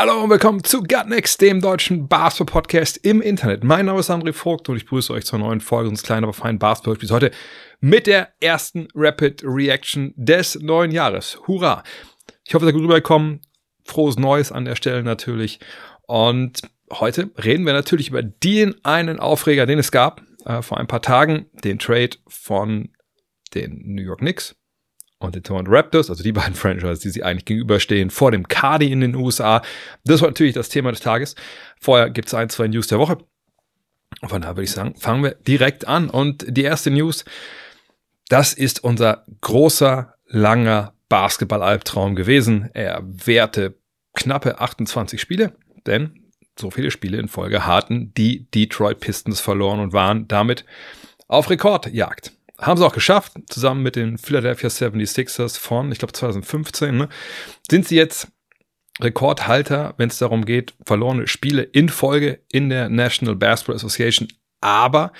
Hallo und willkommen zu Gutnext, dem deutschen Basketball-Podcast im Internet. Mein Name ist André Vogt und ich grüße euch zur neuen Folge unseres kleinen, aber feinen Basketball-Spiels heute mit der ersten Rapid Reaction des neuen Jahres. Hurra! Ich hoffe, ihr seid gut rübergekommen. Frohes Neues an der Stelle natürlich. Und heute reden wir natürlich über den einen Aufreger, den es gab äh, vor ein paar Tagen, den Trade von den New York Knicks und den Toronto Raptors, also die beiden Franchises, die sie eigentlich gegenüberstehen, vor dem Cardi in den USA. Das war natürlich das Thema des Tages. Vorher gibt es ein, zwei News der Woche. Und von daher würde ich sagen, fangen wir direkt an. Und die erste News, das ist unser großer, langer Basketball-Albtraum gewesen. Er währte knappe 28 Spiele, denn so viele Spiele in Folge hatten die Detroit Pistons verloren und waren damit auf Rekordjagd haben sie auch geschafft, zusammen mit den Philadelphia 76ers von, ich glaube 2015, ne, sind sie jetzt Rekordhalter, wenn es darum geht, verlorene Spiele in Folge in der National Basketball Association. Aber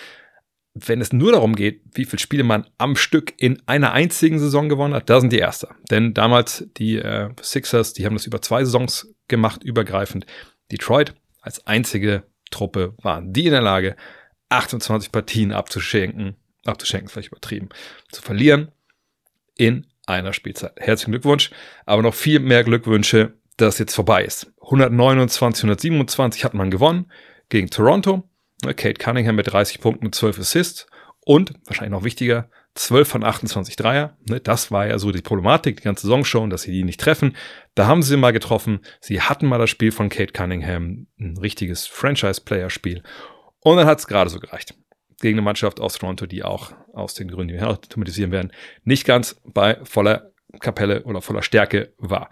wenn es nur darum geht, wie viele Spiele man am Stück in einer einzigen Saison gewonnen hat, da sind die Erster. Denn damals die äh, Sixers, die haben das über zwei Saisons gemacht, übergreifend. Detroit als einzige Truppe waren die in der Lage, 28 Partien abzuschenken abzuschenken, vielleicht übertrieben, zu verlieren in einer Spielzeit. Herzlichen Glückwunsch, aber noch viel mehr Glückwünsche, dass jetzt vorbei ist. 129, 127 hat man gewonnen gegen Toronto. Kate Cunningham mit 30 Punkten und 12 Assists und, wahrscheinlich noch wichtiger, 12 von 28 Dreier. Das war ja so die Problematik, die ganze Saison schon, dass sie die nicht treffen. Da haben sie mal getroffen. Sie hatten mal das Spiel von Kate Cunningham, ein richtiges Franchise-Player-Spiel. Und dann hat es gerade so gereicht gegen eine Mannschaft aus Toronto, die auch aus den Gründen, die wir thematisieren werden, nicht ganz bei voller Kapelle oder voller Stärke war.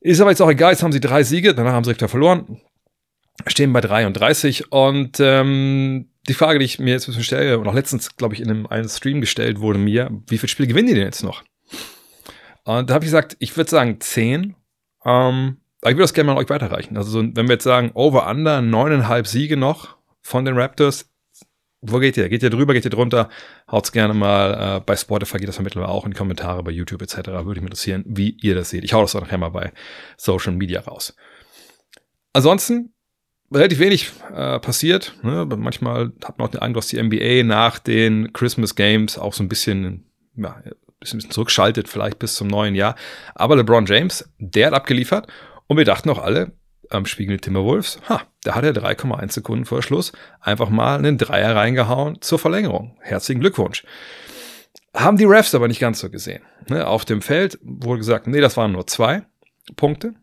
Ist aber jetzt auch egal, jetzt haben sie drei Siege, danach haben sie wieder verloren, stehen bei 33 und ähm, die Frage, die ich mir jetzt stelle und auch letztens, glaube ich, in einem, einem Stream gestellt wurde mir, wie viele Spiele gewinnen die denn jetzt noch? Und da habe ich gesagt, ich würde sagen 10. Ähm, aber ich würde das gerne mal an euch weiterreichen. Also so, wenn wir jetzt sagen, over, under, neuneinhalb Siege noch von den Raptors, wo geht ihr? Geht ihr drüber, geht ihr drunter? Haut's gerne mal, äh, bei Spotify geht das mittlerweile auch in die Kommentare, bei YouTube etc. Würde mich interessieren, wie ihr das seht. Ich hau das auch nachher mal bei Social Media raus. Ansonsten, relativ wenig äh, passiert. Ne? Manchmal hat man auch den Eindruck, dass die NBA nach den Christmas Games auch so ein bisschen, ja, ein bisschen, zurückschaltet, vielleicht bis zum neuen Jahr. Aber LeBron James, der hat abgeliefert und wir dachten auch alle, am Spiegel Timberwolves, ha, da hat er 3,1 Sekunden vor Schluss einfach mal einen Dreier reingehauen zur Verlängerung. Herzlichen Glückwunsch. Haben die Refs aber nicht ganz so gesehen. Ne, auf dem Feld wurde gesagt, nee, das waren nur zwei Punkte.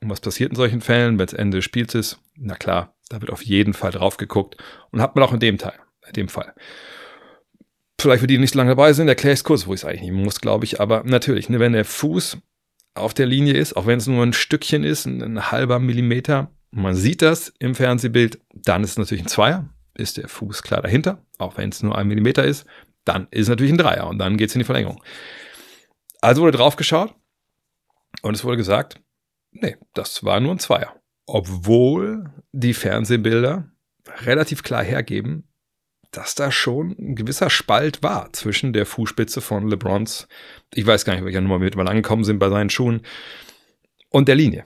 Und was passiert in solchen Fällen, wenn es Ende des Spiels ist? Na klar, da wird auf jeden Fall drauf geguckt und hat man auch in dem Teil, in dem Fall. Vielleicht für die, die nicht lange dabei sind, erkläre ich es kurz, wo ich es eigentlich nicht muss, glaube ich. Aber natürlich, ne, wenn der Fuß auf der Linie ist, auch wenn es nur ein Stückchen ist, ein, ein halber Millimeter. Man sieht das im Fernsehbild, dann ist es natürlich ein Zweier, ist der Fuß klar dahinter, auch wenn es nur ein Millimeter ist, dann ist es natürlich ein Dreier und dann geht es in die Verlängerung. Also wurde drauf geschaut und es wurde gesagt, nee, das war nur ein Zweier. Obwohl die Fernsehbilder relativ klar hergeben, dass da schon ein gewisser Spalt war zwischen der Fußspitze von LeBrons, ich weiß gar nicht, welcher Nummer wir mal angekommen sind bei seinen Schuhen, und der Linie.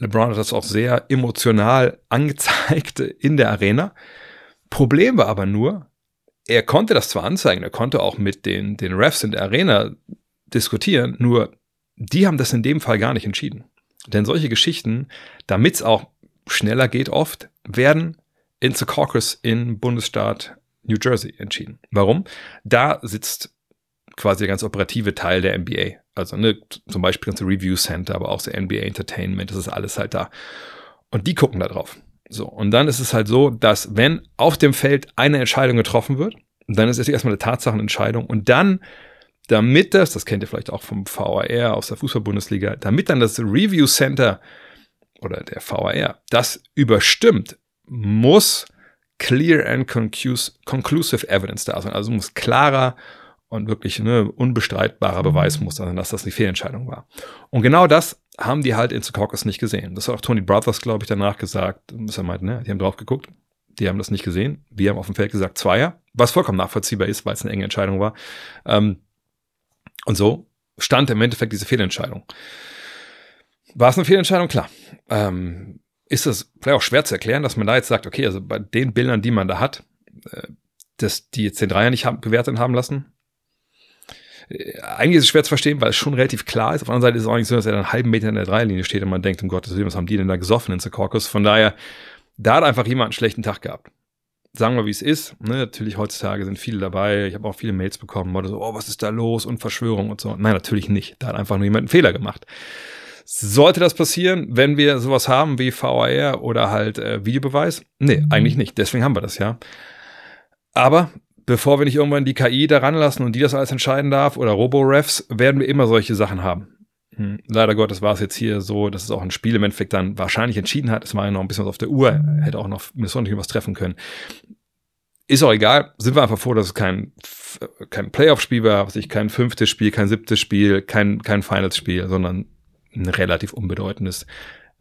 LeBron hat das auch sehr emotional angezeigt in der Arena. Problem war aber nur, er konnte das zwar anzeigen, er konnte auch mit den, den Refs in der Arena diskutieren, nur die haben das in dem Fall gar nicht entschieden. Denn solche Geschichten, damit es auch schneller geht oft, werden in Secaucus in Bundesstaat New Jersey entschieden. Warum? Da sitzt quasi der ganz operative Teil der NBA. Also ne, zum Beispiel ganze Review Center, aber auch der NBA Entertainment, das ist alles halt da. Und die gucken da drauf. So, und dann ist es halt so, dass wenn auf dem Feld eine Entscheidung getroffen wird, dann ist es erstmal eine Tatsachenentscheidung und dann, damit das, das kennt ihr vielleicht auch vom VAR aus der Fußball-Bundesliga, damit dann das Review Center oder der VAR das überstimmt, muss clear and conclusive evidence da sein. Also muss klarer und wirklich ne, unbestreitbarer Beweis muss sein, dass das eine Fehlentscheidung war. Und genau das haben die halt in Secaucus nicht gesehen. Das hat auch Tony Brothers, glaube ich, danach gesagt. Er meint, ne? Die haben drauf geguckt. Die haben das nicht gesehen. Wir haben auf dem Feld gesagt Zweier, was vollkommen nachvollziehbar ist, weil es eine enge Entscheidung war. Ähm, und so stand im Endeffekt diese Fehlentscheidung. War es eine Fehlentscheidung? Klar. Ähm, ist es vielleicht auch schwer zu erklären, dass man da jetzt sagt, okay, also bei den Bildern, die man da hat, äh, dass die jetzt den Dreier nicht haben, bewertet haben lassen. Äh, eigentlich ist es schwer zu verstehen, weil es schon relativ klar ist. Auf der anderen Seite ist es auch nicht so, dass er dann einen halben Meter in der Dreierlinie steht und man denkt, um Gottes Willen, was haben die denn da gesoffen in Secaucus? Von daher, da hat einfach jemand einen schlechten Tag gehabt. Sagen wir, wie es ist. Ne? Natürlich heutzutage sind viele dabei. Ich habe auch viele Mails bekommen, oder so, oh, was ist da los und Verschwörung und so. Nein, natürlich nicht. Da hat einfach nur jemand einen Fehler gemacht. Sollte das passieren, wenn wir sowas haben wie VAR oder halt äh, Videobeweis? Nee, eigentlich nicht. Deswegen haben wir das ja. Aber bevor wir nicht irgendwann die KI da ranlassen und die das alles entscheiden darf oder Robo-Refs, werden wir immer solche Sachen haben. Hm. Leider Gottes war es jetzt hier so, dass es auch ein Spiel im Endeffekt dann wahrscheinlich entschieden hat. Es war ja noch ein bisschen was auf der Uhr, hätte auch noch Minnesota was treffen können. Ist auch egal, sind wir einfach froh, dass es kein, kein Playoff-Spiel war, was ich kein fünftes Spiel, kein siebtes Spiel, kein, kein Finals-Spiel, sondern ein relativ unbedeutendes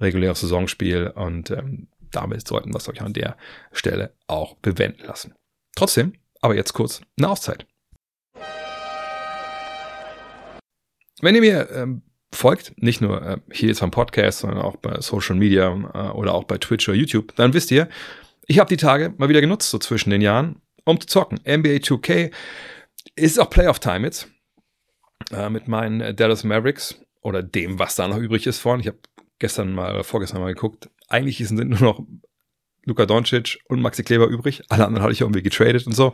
reguläres Saisonspiel und ähm, damit sollten wir es euch an der Stelle auch bewenden lassen. Trotzdem, aber jetzt kurz eine Auszeit. Wenn ihr mir ähm, folgt, nicht nur äh, hier jetzt am Podcast, sondern auch bei Social Media äh, oder auch bei Twitch oder YouTube, dann wisst ihr, ich habe die Tage mal wieder genutzt, so zwischen den Jahren, um zu zocken. NBA 2K ist auch Playoff-Time jetzt äh, mit meinen Dallas Mavericks oder dem, was da noch übrig ist von. Ich habe gestern mal, vorgestern mal geguckt. Eigentlich sind nur noch Luka Doncic und Maxi Kleber übrig. Alle anderen hatte ich irgendwie getradet und so.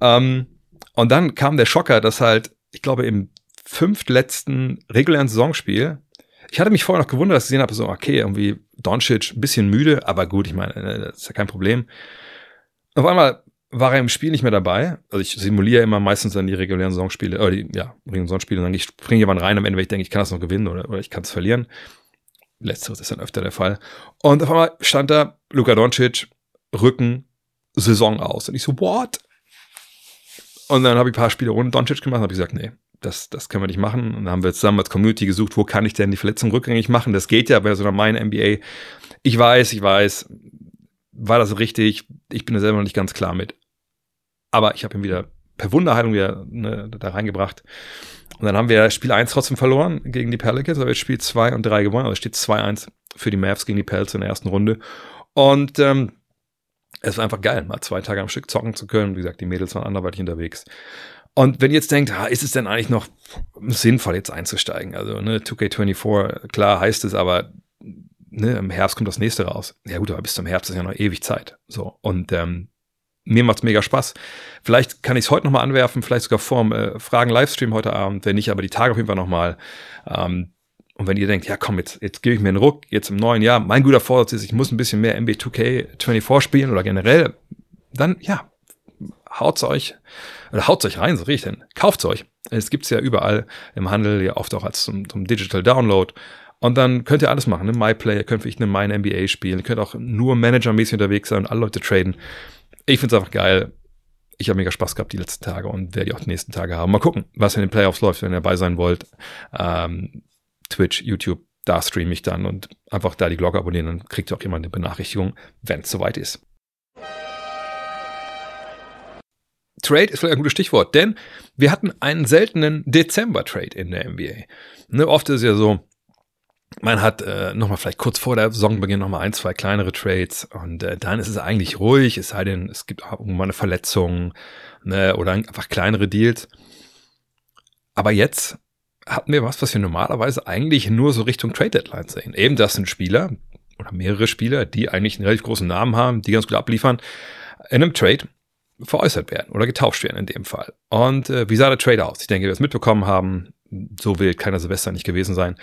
Ähm, und dann kam der Schocker, dass halt, ich glaube, im fünftletzten regulären Saisonspiel, ich hatte mich vorher noch gewundert, dass ich gesehen habe, so, okay, irgendwie Doncic ein bisschen müde, aber gut, ich meine, äh, das ist ja kein Problem. Auf einmal war er im Spiel nicht mehr dabei. Also ich simuliere immer meistens dann die regulären Saisonspiele, oder die, ja, regulären Saisonspiele und dann ich jemand rein am Ende, weil ich denke, ich kann das noch gewinnen oder, oder ich kann es verlieren. Letzteres ist dann öfter der Fall. Und auf einmal stand da Luka Doncic, Rücken, Saison aus. Und ich so, what? Und dann habe ich ein paar Spiele ohne Doncic gemacht und habe gesagt, nee, das, das können wir nicht machen. Und dann haben wir zusammen als Community gesucht, wo kann ich denn die Verletzung rückgängig machen? Das geht ja bei so einer meinen NBA. Ich weiß, ich weiß, war das richtig? Ich bin da selber noch nicht ganz klar mit. Aber ich habe ihn wieder per Wunderheilung wieder ne, da reingebracht. Und dann haben wir Spiel 1 trotzdem verloren gegen die Pelicans, aber jetzt Spiel 2 und 3 gewonnen. Also steht 2-1 für die Mavs gegen die Pelz in der ersten Runde. Und ähm, es war einfach geil, mal zwei Tage am Stück zocken zu können. Wie gesagt, die Mädels waren anderweitig unterwegs. Und wenn ihr jetzt denkt, ist es denn eigentlich noch sinnvoll, jetzt einzusteigen? Also, ne, 2K24, klar heißt es, aber ne, im Herbst kommt das nächste raus. Ja gut, aber bis zum Herbst ist ja noch ewig Zeit. So. Und ähm, mir macht's mega Spaß. Vielleicht kann ich es heute nochmal anwerfen, vielleicht sogar vorm äh, Fragen-Livestream heute Abend, wenn nicht, aber die Tage auf jeden Fall nochmal. Ähm, und wenn ihr denkt, ja komm, jetzt, jetzt gebe ich mir einen Ruck, jetzt im neuen Jahr, mein guter Vorsatz ist, ich muss ein bisschen mehr MB2K24 spielen oder generell, dann ja, haut's euch, oder haut's euch rein, so richtig denn, kauft's euch. Es gibt's ja überall im Handel, ja oft auch als zum, zum Digital Download. Und dann könnt ihr alles machen, ne? MyPlayer, könnt vielleicht eine MyNBA spielen, ihr könnt auch nur managermäßig unterwegs sein und alle Leute traden ich finde es einfach geil. Ich habe mega Spaß gehabt die letzten Tage und werde die auch die nächsten Tage haben. Mal gucken, was in den Playoffs läuft, wenn ihr dabei sein wollt. Ähm, Twitch, YouTube, da streame ich dann und einfach da die Glocke abonnieren, dann kriegt ihr auch immer eine Benachrichtigung, wenn es soweit ist. Trade ist vielleicht ein gutes Stichwort, denn wir hatten einen seltenen Dezember-Trade in der NBA. Ne, oft ist es ja so, man hat äh, nochmal vielleicht kurz vor der Saisonbeginn nochmal ein, zwei kleinere Trades und äh, dann ist es eigentlich ruhig, es sei denn, es gibt auch irgendwann eine Verletzung ne, oder einfach kleinere Deals. Aber jetzt hatten wir was, was wir normalerweise eigentlich nur so Richtung Trade Deadline sehen. Eben das sind Spieler oder mehrere Spieler, die eigentlich einen relativ großen Namen haben, die ganz gut abliefern, in einem Trade veräußert werden oder getauscht werden in dem Fall. Und äh, wie sah der Trade aus? Ich denke, wir es mitbekommen haben, so wild kann der Silvester nicht gewesen sein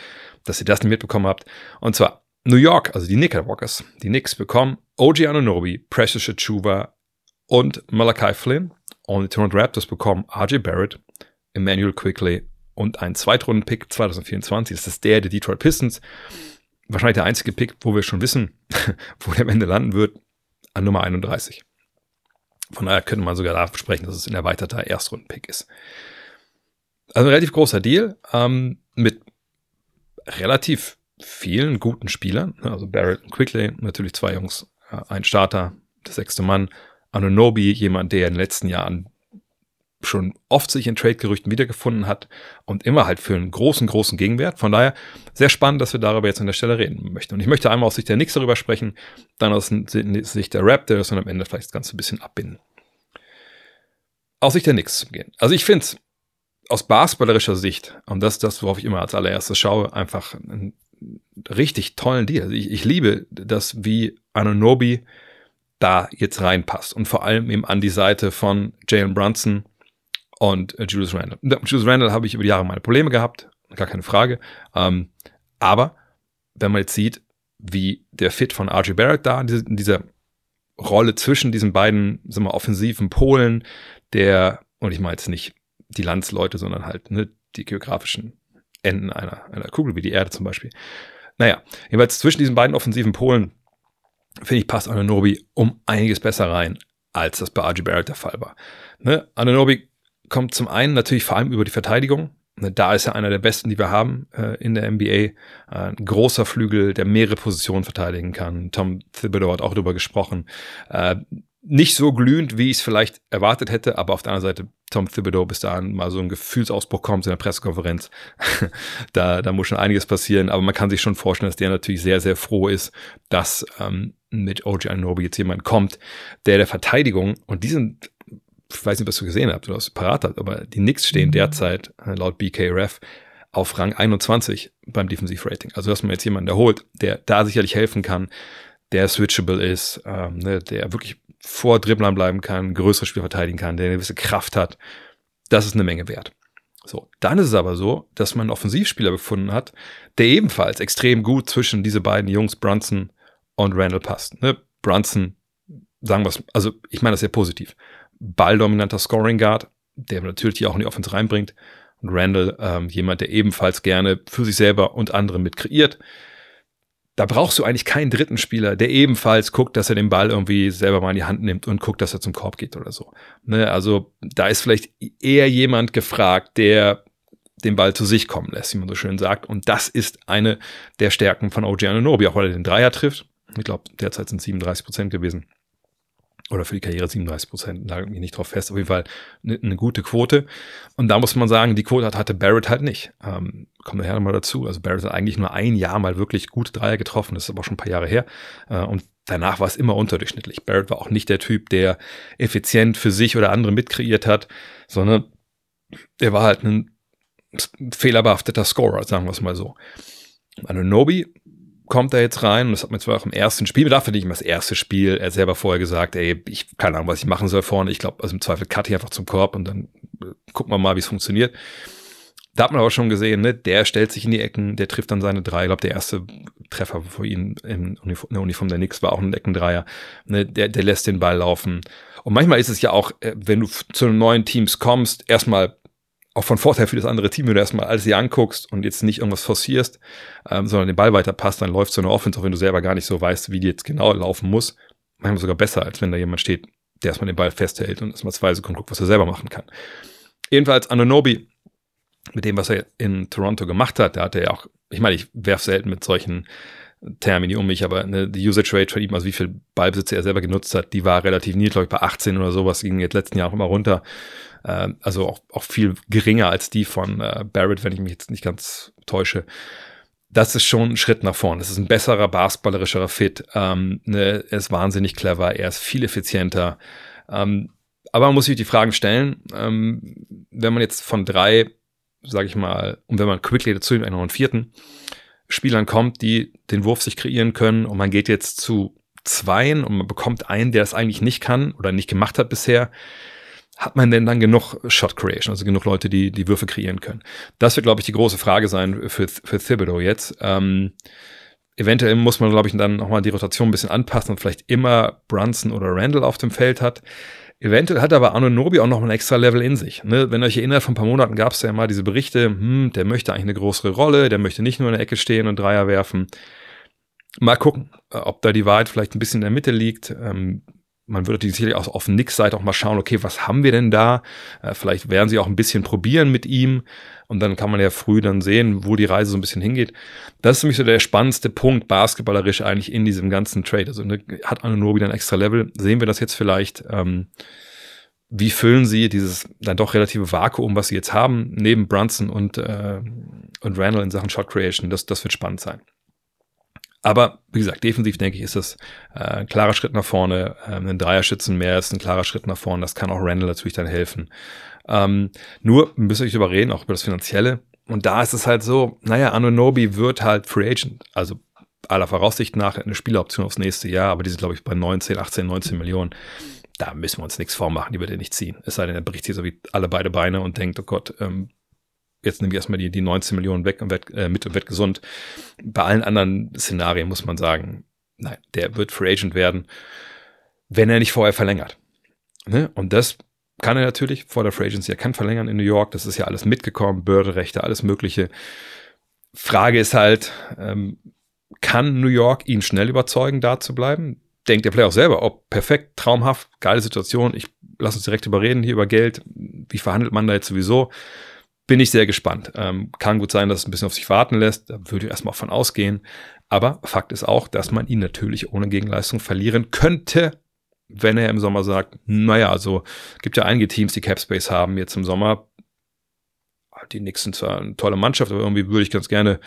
dass ihr das nicht mitbekommen habt. Und zwar New York, also die Knickerbockers, die Knicks bekommen OG Anunobi, Precious Achuva und Malachi Flynn. Und die Toronto Raptors bekommen RJ Barrett, Emmanuel Quickly und einen Zweitrunden-Pick 2024. Das ist der der Detroit Pistons. Wahrscheinlich der einzige Pick, wo wir schon wissen, wo der am Ende landen wird, an Nummer 31. Von daher könnte man sogar davon sprechen, dass es ein erweiterter Erstrunden-Pick ist. Also ein relativ großer Deal ähm, mit relativ vielen guten Spielern. Ne? Also Barrett und Quickly, natürlich zwei Jungs, ein Starter, der sechste Mann. Anunobi, jemand, der in den letzten Jahren schon oft sich in Trade-Gerüchten wiedergefunden hat und immer halt für einen großen, großen Gegenwert. Von daher sehr spannend, dass wir darüber jetzt an der Stelle reden möchten. Und ich möchte einmal aus Sicht der Knicks darüber sprechen, dann aus Sicht der Raptors und am Ende vielleicht das Ganze ein bisschen abbinden. Aus Sicht der Knicks gehen. Also ich finde es aus basketballerischer Sicht, und das ist das, worauf ich immer als allererstes schaue, einfach einen richtig tollen Deal. Also ich, ich liebe das, wie Anunobi da jetzt reinpasst und vor allem eben an die Seite von Jalen Brunson und Julius Randle. Mit Julius Randle habe ich über die Jahre meine Probleme gehabt, gar keine Frage. Ähm, aber wenn man jetzt sieht, wie der Fit von RJ Barrett da in dieser Rolle zwischen diesen beiden, sagen wir, offensiven Polen, der, und ich meine jetzt nicht die Landsleute, sondern halt ne, die geografischen Enden einer, einer Kugel, wie die Erde zum Beispiel. Naja, jedenfalls zwischen diesen beiden offensiven Polen, finde ich, passt Ananobi um einiges besser rein, als das bei RJ Barrett der Fall war. Ne? Ananobi kommt zum einen natürlich vor allem über die Verteidigung. Ne, da ist er einer der besten, die wir haben äh, in der NBA. Ein großer Flügel, der mehrere Positionen verteidigen kann. Tom Thibodeau hat auch darüber gesprochen. Äh, nicht so glühend, wie ich es vielleicht erwartet hätte, aber auf der anderen Seite Tom Thibodeau bis dahin mal so ein Gefühlsausbruch kommt in der Pressekonferenz. da, da muss schon einiges passieren, aber man kann sich schon vorstellen, dass der natürlich sehr, sehr froh ist, dass ähm, mit OG Anobi jetzt jemand kommt, der der Verteidigung, und die sind, ich weiß nicht, was du gesehen habt oder was du parat hast, aber die Knicks stehen mhm. derzeit äh, laut BKRF auf Rang 21 beim Defensivrating. Also, dass man jetzt jemanden erholt, der da sicherlich helfen kann, der switchable ist, ähm, ne, der wirklich vor Dribblern bleiben kann, größere Spiel verteidigen kann, der eine gewisse Kraft hat, das ist eine Menge wert. So, dann ist es aber so, dass man einen Offensivspieler gefunden hat, der ebenfalls extrem gut zwischen diese beiden Jungs, Brunson und Randall, passt. Ne? Brunson, sagen wir es, also ich meine das sehr positiv. Balldominanter Scoring Guard, der natürlich auch in die Offense reinbringt. Und Randall, ähm, jemand, der ebenfalls gerne für sich selber und andere mit kreiert da brauchst du eigentlich keinen dritten Spieler, der ebenfalls guckt, dass er den Ball irgendwie selber mal in die Hand nimmt und guckt, dass er zum Korb geht oder so. Ne? Also da ist vielleicht eher jemand gefragt, der den Ball zu sich kommen lässt, wie man so schön sagt. Und das ist eine der Stärken von OG Anunobi, auch weil er den Dreier trifft. Ich glaube, derzeit sind 37 Prozent gewesen oder für die Karriere 37 Prozent, nagelt mich nicht drauf fest, auf jeden Fall eine, eine, gute Quote. Und da muss man sagen, die Quote hatte Barrett halt nicht. Ähm, kommen wir nachher nochmal dazu. Also Barrett hat eigentlich nur ein Jahr mal wirklich gute Dreier getroffen, das ist aber schon ein paar Jahre her. Äh, und danach war es immer unterdurchschnittlich. Barrett war auch nicht der Typ, der effizient für sich oder andere mitkreiert hat, sondern er war halt ein fehlerbehafteter Scorer, sagen wir es mal so. Anunobi kommt er jetzt rein und das hat man zwar auch im ersten Spiel, dafür nicht immer das erste Spiel, er selber vorher gesagt, ey, ich keine Ahnung, was ich machen soll vorne. Ich glaube, also im Zweifel cut ich einfach zum Korb und dann äh, gucken wir mal, wie es funktioniert. Da hat man aber schon gesehen, ne, der stellt sich in die Ecken, der trifft dann seine drei. Ich glaube, der erste Treffer für ihn in, der Uniform der Nix war auch ein Eckendreier. Ne, der, der lässt den Ball laufen. Und manchmal ist es ja auch, äh, wenn du zu neuen Teams kommst, erstmal auch von Vorteil für das andere Team, wenn du erstmal alles dir anguckst und jetzt nicht irgendwas forcierst, ähm, sondern den Ball weiter passt, dann läuft so eine Offense, auch wenn du selber gar nicht so weißt, wie die jetzt genau laufen muss. Manchmal sogar besser, als wenn da jemand steht, der erstmal den Ball festhält und erstmal zwei Sekunden guckt, was er selber machen kann. Jedenfalls Anunobi, mit dem, was er in Toronto gemacht hat, da hat er ja auch, ich meine, ich werfe selten mit solchen Termini um mich, aber ne, die Usage Rate von ihm, also wie viel Ballbesitze er selber genutzt hat, die war relativ niedrig, glaube ich, bei 18 oder sowas, ging jetzt letzten Jahr auch immer runter. Äh, also auch, auch viel geringer als die von äh, Barrett, wenn ich mich jetzt nicht ganz täusche. Das ist schon ein Schritt nach vorn. Das ist ein besserer basketballerischer Fit. Ähm, ne, er ist wahnsinnig clever, er ist viel effizienter. Ähm, aber man muss sich die Fragen stellen, ähm, wenn man jetzt von drei, sage ich mal, und wenn man quickly dazu in einen vierten Spielern kommt, die den Wurf sich kreieren können und man geht jetzt zu zweien und man bekommt einen, der es eigentlich nicht kann oder nicht gemacht hat bisher, hat man denn dann genug Shot Creation, also genug Leute, die die Würfe kreieren können? Das wird, glaube ich, die große Frage sein für, für Thibodeau jetzt. Ähm, eventuell muss man, glaube ich, dann nochmal die Rotation ein bisschen anpassen und vielleicht immer Brunson oder Randall auf dem Feld hat. Eventuell hat aber Anunobi auch noch ein extra Level in sich. Ne? Wenn euch erinnert, vor ein paar Monaten gab es ja mal diese Berichte, hm, der möchte eigentlich eine größere Rolle, der möchte nicht nur in der Ecke stehen und Dreier werfen. Mal gucken, ob da die Wahrheit vielleicht ein bisschen in der Mitte liegt. Ähm, man würde sicherlich auch auf Nicks Seite auch mal schauen, okay, was haben wir denn da? Äh, vielleicht werden sie auch ein bisschen probieren mit ihm und dann kann man ja früh dann sehen, wo die Reise so ein bisschen hingeht. Das ist mich so der spannendste Punkt basketballerisch eigentlich in diesem ganzen Trade. Also ne, hat Anunobi dann extra Level? Sehen wir das jetzt vielleicht? Ähm, wie füllen sie dieses dann doch relative Vakuum, was sie jetzt haben, neben Brunson und, äh, und Randall in Sachen Shot Creation? Das, das wird spannend sein. Aber wie gesagt, defensiv denke ich, ist das äh, ein klarer Schritt nach vorne. Ähm, ein Dreierschützen mehr ist ein klarer Schritt nach vorne. Das kann auch Randall natürlich dann helfen. Ähm, nur müsst ihr euch überreden, auch über das Finanzielle. Und da ist es halt so, naja, Anunobi wird halt Free Agent. Also aller Voraussicht nach eine Spieleroption aufs nächste Jahr, aber die sind, glaube ich, bei 19, 18, 19 Millionen. Da müssen wir uns nichts vormachen, die wird er nicht ziehen. Es sei denn, er bricht sich so wie alle beide Beine und denkt, oh Gott, ähm, jetzt nehme ich erstmal die, die 19 Millionen weg und werd, äh, mit und wird gesund. Bei allen anderen Szenarien muss man sagen, nein, der wird Free Agent werden, wenn er nicht vorher verlängert. Ne? Und das kann er natürlich vor der Free Agency. Er kann verlängern in New York. Das ist ja alles mitgekommen. Börderechte, alles Mögliche. Frage ist halt, ähm, kann New York ihn schnell überzeugen, da zu bleiben? Denkt der Player auch selber, ob oh, perfekt, traumhaft, geile Situation. Ich lass uns direkt überreden hier über Geld. Wie verhandelt man da jetzt sowieso? Bin ich sehr gespannt. Ähm, kann gut sein, dass es ein bisschen auf sich warten lässt. Da würde ich erstmal von ausgehen. Aber Fakt ist auch, dass man ihn natürlich ohne Gegenleistung verlieren könnte, wenn er im Sommer sagt, naja, also gibt ja einige Teams, die Capspace haben jetzt im Sommer. Die sind zwar eine tolle Mannschaft, aber irgendwie würde ich ganz gerne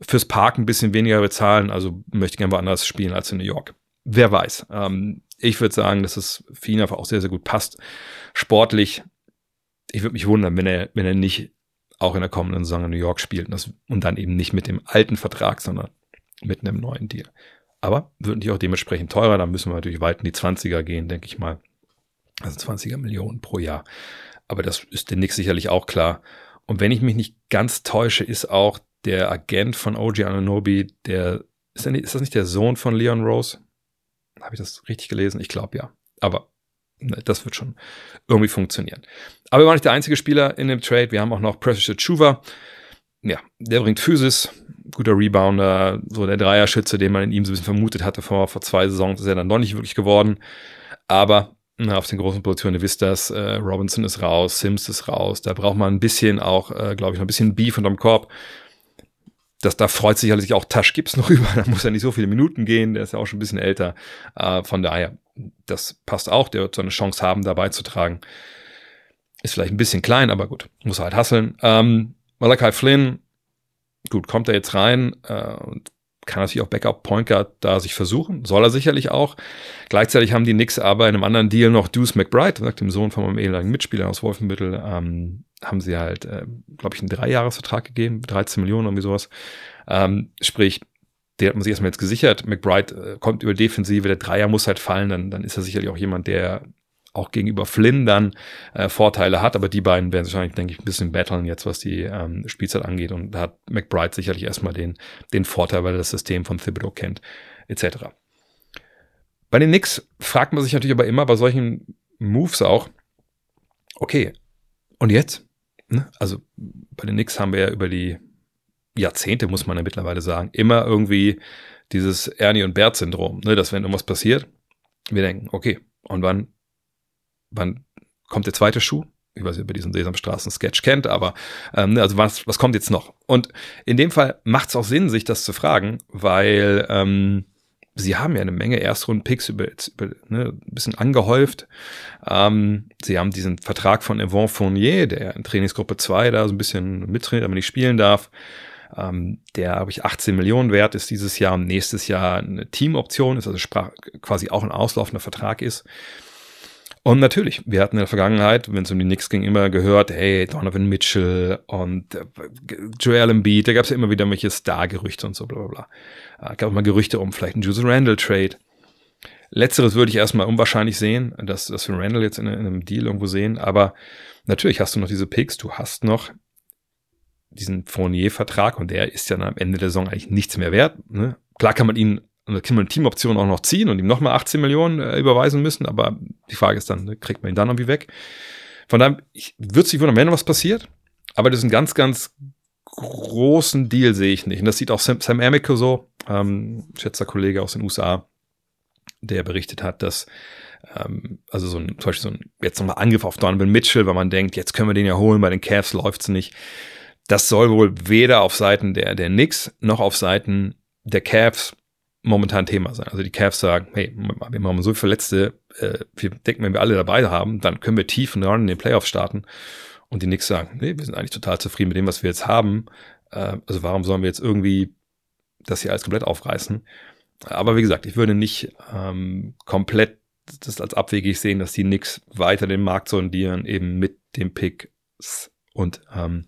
fürs Park ein bisschen weniger bezahlen. Also möchte gerne woanders spielen als in New York. Wer weiß. Ähm, ich würde sagen, dass es für ihn einfach auch sehr, sehr gut passt. Sportlich ich würde mich wundern, wenn er, wenn er nicht auch in der kommenden Saison in New York spielt und, dann eben nicht mit dem alten Vertrag, sondern mit einem neuen Deal. Aber wird natürlich auch dementsprechend teurer, dann müssen wir natürlich weit in die 20er gehen, denke ich mal. Also 20er Millionen pro Jahr. Aber das ist den Knicks sicherlich auch klar. Und wenn ich mich nicht ganz täusche, ist auch der Agent von OG Ananobi, der, ist, der, ist das nicht der Sohn von Leon Rose? Habe ich das richtig gelesen? Ich glaube ja. Aber das wird schon irgendwie funktionieren. Aber wir waren nicht der einzige Spieler in dem Trade. Wir haben auch noch Precious Chuva. Ja, der bringt Physis, guter Rebounder, so der Dreierschütze, den man in ihm so ein bisschen vermutet hatte vor, vor zwei Saisons, ist er dann doch nicht wirklich geworden. Aber na, auf den großen Positionen, ihr wisst das, äh, Robinson ist raus, Sims ist raus. Da braucht man ein bisschen auch, äh, glaube ich, noch ein bisschen Beef unterm Korb. Das, da freut sich sicherlich auch Tasch Gibbs noch über. Da muss er nicht so viele Minuten gehen. Der ist ja auch schon ein bisschen älter. Äh, von daher, das passt auch, der wird so eine Chance haben, da beizutragen. Ist vielleicht ein bisschen klein, aber gut, muss halt hasseln. Ähm, Malachi Flynn, gut, kommt er jetzt rein äh, und kann natürlich auch Backup Point Guard da sich versuchen. Soll er sicherlich auch. Gleichzeitig haben die Knicks aber in einem anderen Deal noch Deuce McBride, dem Sohn von meinem ehemaligen Mitspieler aus Wolfenbüttel, ähm, haben sie halt, äh, glaube ich, einen Dreijahresvertrag gegeben, 13 Millionen, irgendwie sowas. Ähm, sprich, der hat man sich erstmal jetzt gesichert. McBride äh, kommt über Defensive, der Dreier muss halt fallen, dann, dann ist er sicherlich auch jemand, der auch gegenüber Flynn dann äh, Vorteile hat, aber die beiden werden wahrscheinlich, denke ich, ein bisschen battlen jetzt, was die ähm, Spielzeit angeht und da hat McBride sicherlich erstmal den, den Vorteil, weil er das System von Thibodeau kennt, etc. Bei den Knicks fragt man sich natürlich aber immer bei solchen Moves auch, okay, und jetzt? Ne? Also bei den Knicks haben wir ja über die Jahrzehnte, muss man ja mittlerweile sagen, immer irgendwie dieses Ernie und Bert-Syndrom, ne, dass wenn irgendwas passiert, wir denken, okay, und wann, wann kommt der zweite Schuh? Ich weiß nicht, ob ihr diesen Sesamstraßen-Sketch kennt, aber ähm, ne, also was, was kommt jetzt noch? Und in dem Fall macht es auch Sinn, sich das zu fragen, weil ähm, sie haben ja eine Menge Erstrunden-Picks über, über ne, ein bisschen angehäuft. Ähm, sie haben diesen Vertrag von Yvon Fournier, der in Trainingsgruppe 2 da so ein bisschen mittrainiert, aber nicht spielen darf. Ähm, der, habe ich, 18 Millionen wert ist dieses Jahr und nächstes Jahr eine Teamoption ist, also sprach, quasi auch ein auslaufender Vertrag ist. Und natürlich, wir hatten in der Vergangenheit, wenn es um die Knicks ging, immer gehört, hey, Donovan Mitchell und äh, Joel Embiid, da gab es ja immer wieder welche Star-Gerüchte und so, bla bla bla. Äh, gab auch mal Gerüchte um vielleicht einen Juice Randall-Trade. Letzteres würde ich erstmal unwahrscheinlich sehen, dass, dass wir Randall jetzt in, in einem Deal irgendwo sehen, aber natürlich hast du noch diese Picks, du hast noch diesen Fournier-Vertrag und der ist ja dann am Ende der Saison eigentlich nichts mehr wert. Ne? Klar kann man ihn, kann man eine Teamoption auch noch ziehen und ihm nochmal 18 Millionen äh, überweisen müssen, aber die Frage ist dann, ne, kriegt man ihn dann irgendwie weg? Von daher, ich würde sich wundern, wenn was passiert, aber das ist ein ganz, ganz großen Deal sehe ich nicht. Und das sieht auch Sam, Sam Amico so, ähm, schätzter Kollege aus den USA. der berichtet hat, dass ähm, also so ein, zum Beispiel so ein, jetzt nochmal Angriff auf Donovan Mitchell, weil man denkt, jetzt können wir den ja holen, bei den Cavs läuft's nicht. Das soll wohl weder auf Seiten der, der Knicks noch auf Seiten der Cavs momentan Thema sein. Also die Cavs sagen, hey, wir haben so viele Verletzte, äh, wir denken, wenn wir alle dabei haben, dann können wir tief und in den Playoffs starten. Und die Knicks sagen, nee, wir sind eigentlich total zufrieden mit dem, was wir jetzt haben. Äh, also warum sollen wir jetzt irgendwie das hier alles komplett aufreißen? Aber wie gesagt, ich würde nicht ähm, komplett das als abwegig sehen, dass die Knicks weiter den Markt sondieren, eben mit dem Picks und ähm,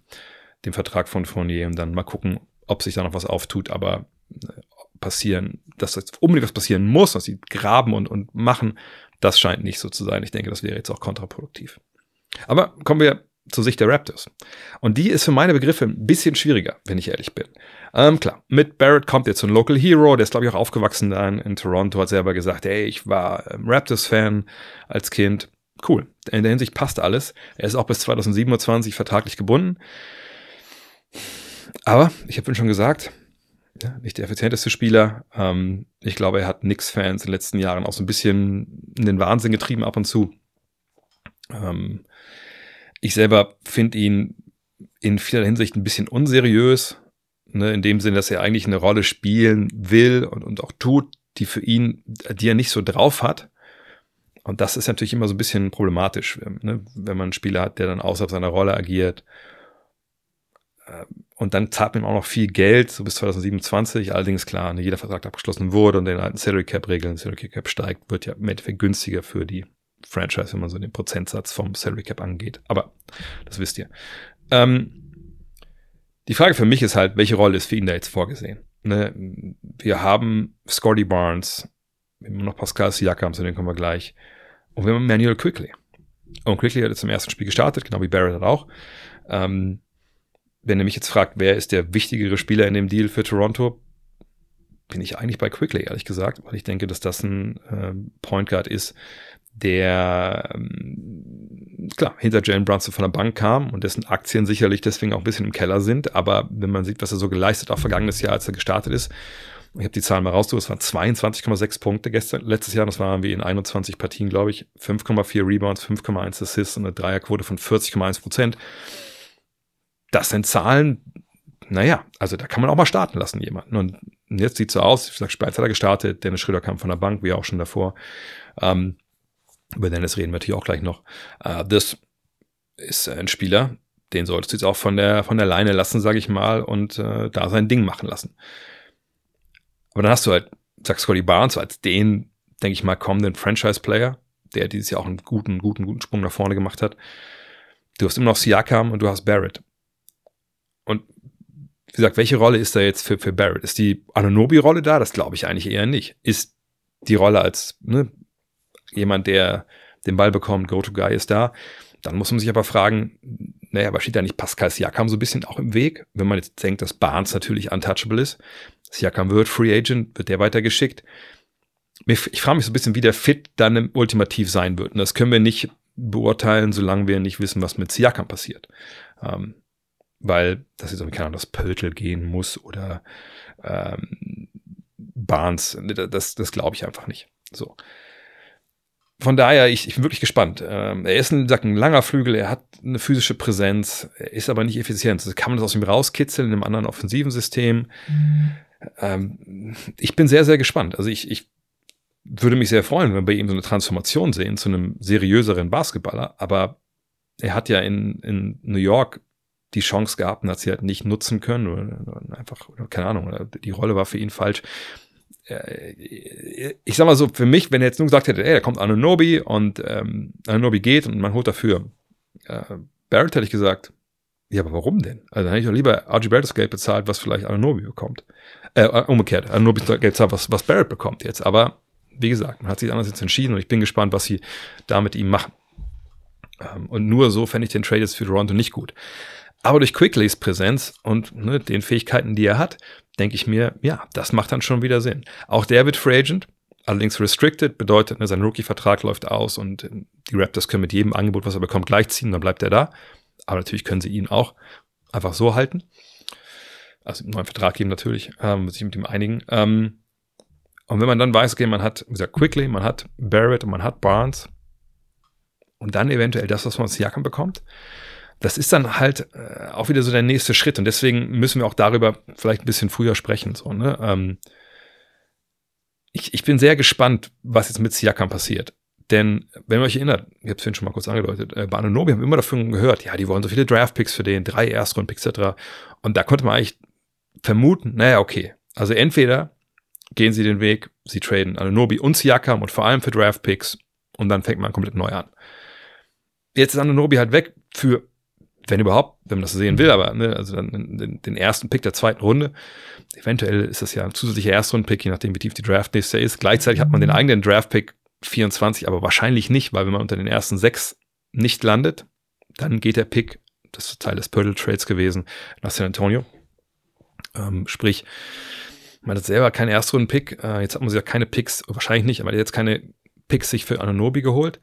dem Vertrag von Fournier und dann mal gucken, ob sich da noch was auftut. Aber äh, passieren, dass jetzt unbedingt was passieren muss, dass sie graben und, und machen, das scheint nicht so zu sein. Ich denke, das wäre jetzt auch kontraproduktiv. Aber kommen wir zur Sicht der Raptors. Und die ist für meine Begriffe ein bisschen schwieriger, wenn ich ehrlich bin. Ähm, klar, mit Barrett kommt jetzt ein Local Hero, der ist, glaube ich, auch aufgewachsen da in, in, Toronto, hat selber gesagt, ey, ich war ähm, Raptors-Fan als Kind. Cool. In der Hinsicht passt alles. Er ist auch bis 2027 vertraglich gebunden. Aber, ich habe schon gesagt, ja, nicht der effizienteste Spieler. Ähm, ich glaube, er hat Knicks-Fans in den letzten Jahren auch so ein bisschen in den Wahnsinn getrieben ab und zu. Ähm, ich selber finde ihn in vieler Hinsicht ein bisschen unseriös, ne, in dem Sinne, dass er eigentlich eine Rolle spielen will und, und auch tut, die für ihn, die er nicht so drauf hat. Und das ist natürlich immer so ein bisschen problematisch, ne, wenn man einen Spieler hat, der dann außerhalb seiner Rolle agiert. Ähm, und dann zahlt man auch noch viel Geld, so bis 2027. Allerdings klar, ne, jeder Vertrag abgeschlossen wurde und den alten Salary Cap Regeln, Salary Cap steigt, wird ja im Endeffekt günstiger für die Franchise, wenn man so den Prozentsatz vom Salary Cap angeht. Aber das wisst ihr. Ähm, die Frage für mich ist halt, welche Rolle ist für ihn da jetzt vorgesehen? Ne? Wir haben Scotty Barnes, wir haben noch Pascal Siakam, zu dem kommen wir gleich. Und wir haben Manuel Quickly. Und Quickly hat jetzt im ersten Spiel gestartet, genau wie Barrett hat auch. Ähm, wenn ihr mich jetzt fragt, wer ist der wichtigere Spieler in dem Deal für Toronto, bin ich eigentlich bei Quickly, ehrlich gesagt, weil ich denke, dass das ein äh, Point Guard ist, der ähm, klar hinter Jalen Brunson von der Bank kam und dessen Aktien sicherlich deswegen auch ein bisschen im Keller sind. Aber wenn man sieht, was er so geleistet, auch vergangenes Jahr, als er gestartet ist, ich habe die Zahlen mal rausgesucht, es waren 22,6 Punkte gestern, letztes Jahr, das waren wie in 21 Partien, glaube ich, 5,4 Rebounds, 5,1 Assists und eine Dreierquote von 40,1 Prozent. Das sind Zahlen, naja, also da kann man auch mal starten lassen, jemanden. Und jetzt sieht so aus, ich sag, Speiz hat er gestartet, Dennis Schröder kam von der Bank, wie auch schon davor. Ähm, über Dennis reden wir natürlich auch gleich noch. Uh, das ist ein Spieler, den solltest du jetzt auch von der, von der Leine lassen, sage ich mal, und äh, da sein Ding machen lassen. Aber dann hast du halt, sag Scotty Barnes, als den, denke ich mal, kommenden Franchise-Player, der dieses Jahr auch einen guten, guten, guten Sprung nach vorne gemacht hat. Du hast immer noch Siakam und du hast Barrett. Und wie gesagt, welche Rolle ist da jetzt für, für Barrett? Ist die Ananobi-Rolle da? Das glaube ich eigentlich eher nicht. Ist die Rolle als ne, jemand, der den Ball bekommt, Go-To-Guy ist da. Dann muss man sich aber fragen, naja, aber steht da nicht Pascal Siakam so ein bisschen auch im Weg? Wenn man jetzt denkt, dass Barnes natürlich untouchable ist. Siakam wird Free Agent, wird der weitergeschickt. Ich frage mich so ein bisschen, wie der Fit dann ultimativ sein wird. Und das können wir nicht beurteilen, solange wir nicht wissen, was mit Siakam passiert. Ähm, weil das jetzt, keine Ahnung, das Pöltl gehen muss oder ähm, Barnes, das, das glaube ich einfach nicht. So von daher, ich, ich bin wirklich gespannt. Ähm, er ist ein, sagt, ein langer Flügel, er hat eine physische Präsenz, er ist aber nicht effizient. Also kann man das aus ihm rauskitzeln in einem anderen offensiven System? Mhm. Ähm, ich bin sehr, sehr gespannt. Also ich, ich würde mich sehr freuen, wenn wir bei ihm so eine Transformation sehen zu einem seriöseren Basketballer. Aber er hat ja in, in New York die Chance gehabt und hat sie halt nicht nutzen können oder, oder einfach, oder keine Ahnung, die Rolle war für ihn falsch. Äh, ich sag mal so, für mich, wenn er jetzt nur gesagt hätte, ey, da kommt Anunobi und ähm, Anunobi geht und man holt dafür äh, Barrett, hätte ich gesagt, ja, aber warum denn? Also dann hätte ich doch lieber RG Barrett das Geld bezahlt, was vielleicht Anunobi bekommt. Äh, umgekehrt, Anunobi Geld zahlt, was, was Barrett bekommt jetzt. Aber wie gesagt, man hat sich anders jetzt entschieden und ich bin gespannt, was sie da mit ihm machen. Ähm, und nur so fände ich den Trade jetzt für Toronto nicht gut. Aber durch Quicklys Präsenz und ne, den Fähigkeiten, die er hat, denke ich mir, ja, das macht dann schon wieder Sinn. Auch der wird Free Agent, allerdings restricted, bedeutet, ne, sein Rookie-Vertrag läuft aus und äh, die Raptors können mit jedem Angebot, was er bekommt, gleichziehen, dann bleibt er da. Aber natürlich können sie ihn auch einfach so halten. Also einen neuen Vertrag geben natürlich, ähm, sich mit ihm einigen. Ähm, Und wenn man dann weiß, okay, man hat, wie gesagt, Quickly, man hat Barrett und man hat Barnes und dann eventuell das, was man aus Siakam bekommt, das ist dann halt äh, auch wieder so der nächste Schritt. Und deswegen müssen wir auch darüber vielleicht ein bisschen früher sprechen. So, ne? Ähm, ich, ich bin sehr gespannt, was jetzt mit Siakam passiert. Denn, wenn ihr euch erinnert, ich habe es vorhin schon mal kurz angedeutet, äh, Ananobi haben immer davon gehört, ja, die wollen so viele Draft-Picks für den, drei Erstrunden-Picks etc. Und da konnte man eigentlich vermuten, naja, okay. Also entweder gehen sie den Weg, sie traden Ananobi und Siakam und vor allem für Draft-Picks und dann fängt man komplett neu an. Jetzt ist Ananobi halt weg für wenn überhaupt, wenn man das sehen will, aber ne, also dann den, den, ersten Pick der zweiten Runde. Eventuell ist das ja ein zusätzlicher Erstrunden-Pick, je nachdem, wie tief die Draftliste ist. Gleichzeitig hat man den eigenen Draft-Pick 24, aber wahrscheinlich nicht, weil wenn man unter den ersten sechs nicht landet, dann geht der Pick, das ist Teil des Purtle Trades gewesen, nach San Antonio. Ähm, sprich, man hat selber keinen Erstrunden-Pick. Äh, jetzt hat man sich ja keine Picks, wahrscheinlich nicht, aber jetzt keine Picks sich für Ananobi geholt.